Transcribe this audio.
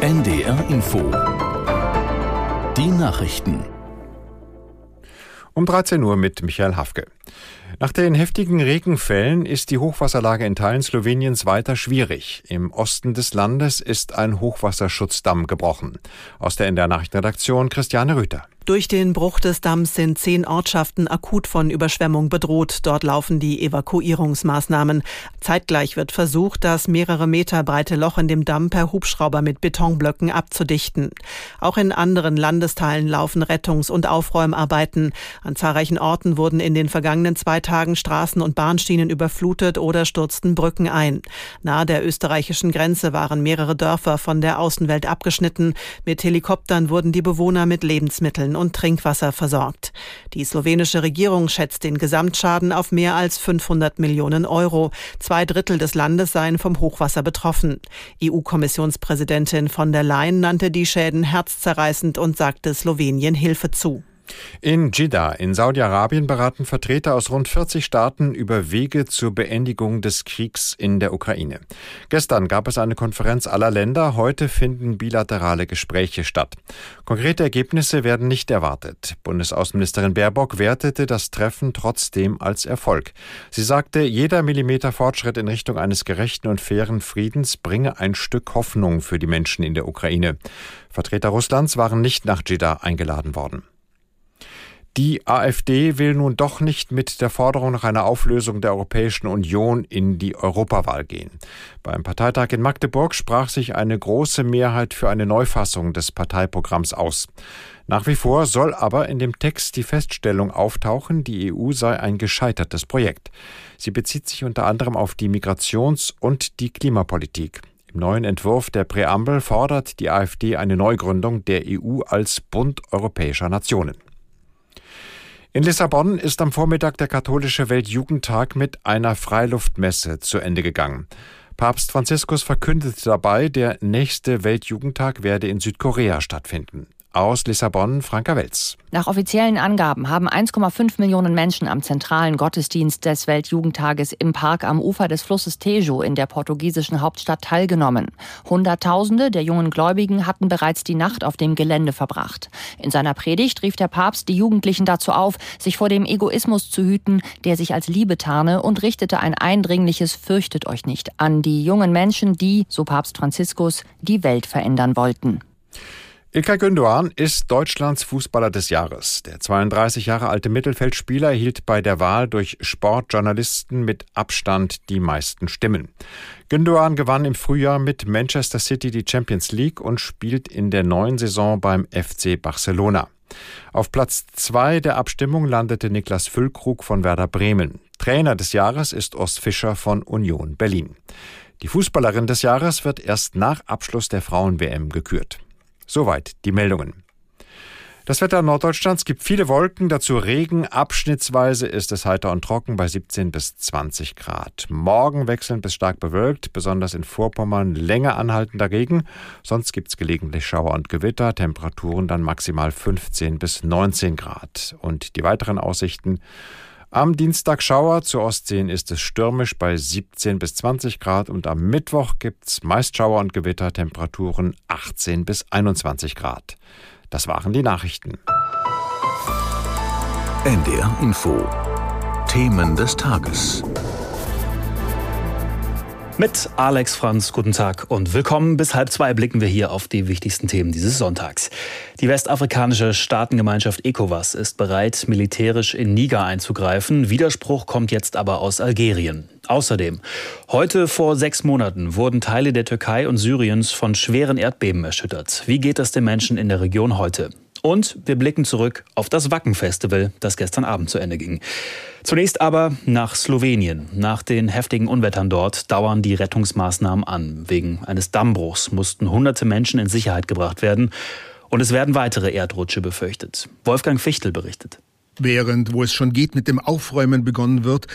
NDR Info. Die Nachrichten. Um 13 Uhr mit Michael Hafke. Nach den heftigen Regenfällen ist die Hochwasserlage in Teilen Sloweniens weiter schwierig. Im Osten des Landes ist ein Hochwasserschutzdamm gebrochen. Aus der NDR Nachrichtenredaktion Christiane Rüther. Durch den Bruch des Damms sind zehn Ortschaften akut von Überschwemmung bedroht. Dort laufen die Evakuierungsmaßnahmen. Zeitgleich wird versucht, das mehrere Meter breite Loch in dem Damm per Hubschrauber mit Betonblöcken abzudichten. Auch in anderen Landesteilen laufen Rettungs- und Aufräumarbeiten. An zahlreichen Orten wurden in den vergangenen zwei Tagen Straßen und Bahnschienen überflutet oder stürzten Brücken ein. Nahe der österreichischen Grenze waren mehrere Dörfer von der Außenwelt abgeschnitten. Mit Helikoptern wurden die Bewohner mit Lebensmitteln Lebensmitteln und Trinkwasser versorgt. Die slowenische Regierung schätzt den Gesamtschaden auf mehr als 500 Millionen Euro. Zwei Drittel des Landes seien vom Hochwasser betroffen. EU-Kommissionspräsidentin von der Leyen nannte die Schäden herzzerreißend und sagte Slowenien Hilfe zu. In Jeddah in Saudi-Arabien beraten Vertreter aus rund 40 Staaten über Wege zur Beendigung des Kriegs in der Ukraine. Gestern gab es eine Konferenz aller Länder, heute finden bilaterale Gespräche statt. Konkrete Ergebnisse werden nicht erwartet. Bundesaußenministerin Baerbock wertete das Treffen trotzdem als Erfolg. Sie sagte, jeder Millimeter Fortschritt in Richtung eines gerechten und fairen Friedens bringe ein Stück Hoffnung für die Menschen in der Ukraine. Vertreter Russlands waren nicht nach Jeddah eingeladen worden. Die AfD will nun doch nicht mit der Forderung nach einer Auflösung der Europäischen Union in die Europawahl gehen. Beim Parteitag in Magdeburg sprach sich eine große Mehrheit für eine Neufassung des Parteiprogramms aus. Nach wie vor soll aber in dem Text die Feststellung auftauchen, die EU sei ein gescheitertes Projekt. Sie bezieht sich unter anderem auf die Migrations- und die Klimapolitik. Im neuen Entwurf der Präambel fordert die AfD eine Neugründung der EU als Bund europäischer Nationen. In Lissabon ist am Vormittag der katholische Weltjugendtag mit einer Freiluftmesse zu Ende gegangen. Papst Franziskus verkündete dabei, der nächste Weltjugendtag werde in Südkorea stattfinden. Aus Lissabon, Franka Welz. Nach offiziellen Angaben haben 1,5 Millionen Menschen am zentralen Gottesdienst des Weltjugendtages im Park am Ufer des Flusses Tejo in der portugiesischen Hauptstadt teilgenommen. Hunderttausende der jungen Gläubigen hatten bereits die Nacht auf dem Gelände verbracht. In seiner Predigt rief der Papst die Jugendlichen dazu auf, sich vor dem Egoismus zu hüten, der sich als Liebe tarne und richtete ein eindringliches Fürchtet euch nicht an die jungen Menschen, die, so Papst Franziskus, die Welt verändern wollten. Ilkay Gündoğan ist Deutschlands Fußballer des Jahres. Der 32 Jahre alte Mittelfeldspieler erhielt bei der Wahl durch Sportjournalisten mit Abstand die meisten Stimmen. Gündoğan gewann im Frühjahr mit Manchester City die Champions League und spielt in der neuen Saison beim FC Barcelona. Auf Platz zwei der Abstimmung landete Niklas Füllkrug von Werder Bremen. Trainer des Jahres ist Ost Fischer von Union Berlin. Die Fußballerin des Jahres wird erst nach Abschluss der Frauen-WM gekürt. Soweit die Meldungen. Das Wetter Norddeutschlands gibt viele Wolken, dazu Regen. Abschnittsweise ist es heiter und trocken bei 17 bis 20 Grad. Morgen wechselnd bis stark bewölkt, besonders in Vorpommern länger anhaltender Regen. Sonst gibt es gelegentlich Schauer und Gewitter, Temperaturen dann maximal 15 bis 19 Grad. Und die weiteren Aussichten am Dienstag Schauer, zur Ostsee ist es stürmisch bei 17 bis 20 Grad und am Mittwoch gibt es meist Schauer und Gewitter, Temperaturen 18 bis 21 Grad. Das waren die Nachrichten. NDR Info. Themen des Tages. Mit Alex Franz, guten Tag und willkommen. Bis halb zwei blicken wir hier auf die wichtigsten Themen dieses Sonntags. Die westafrikanische Staatengemeinschaft ECOWAS ist bereit, militärisch in Niger einzugreifen. Widerspruch kommt jetzt aber aus Algerien. Außerdem, heute vor sechs Monaten wurden Teile der Türkei und Syriens von schweren Erdbeben erschüttert. Wie geht es den Menschen in der Region heute? Und wir blicken zurück auf das Wacken-Festival, das gestern Abend zu Ende ging. Zunächst aber nach Slowenien. Nach den heftigen Unwettern dort dauern die Rettungsmaßnahmen an. Wegen eines Dammbruchs mussten hunderte Menschen in Sicherheit gebracht werden. Und es werden weitere Erdrutsche befürchtet. Wolfgang Fichtel berichtet. Während, wo es schon geht, mit dem Aufräumen begonnen wird,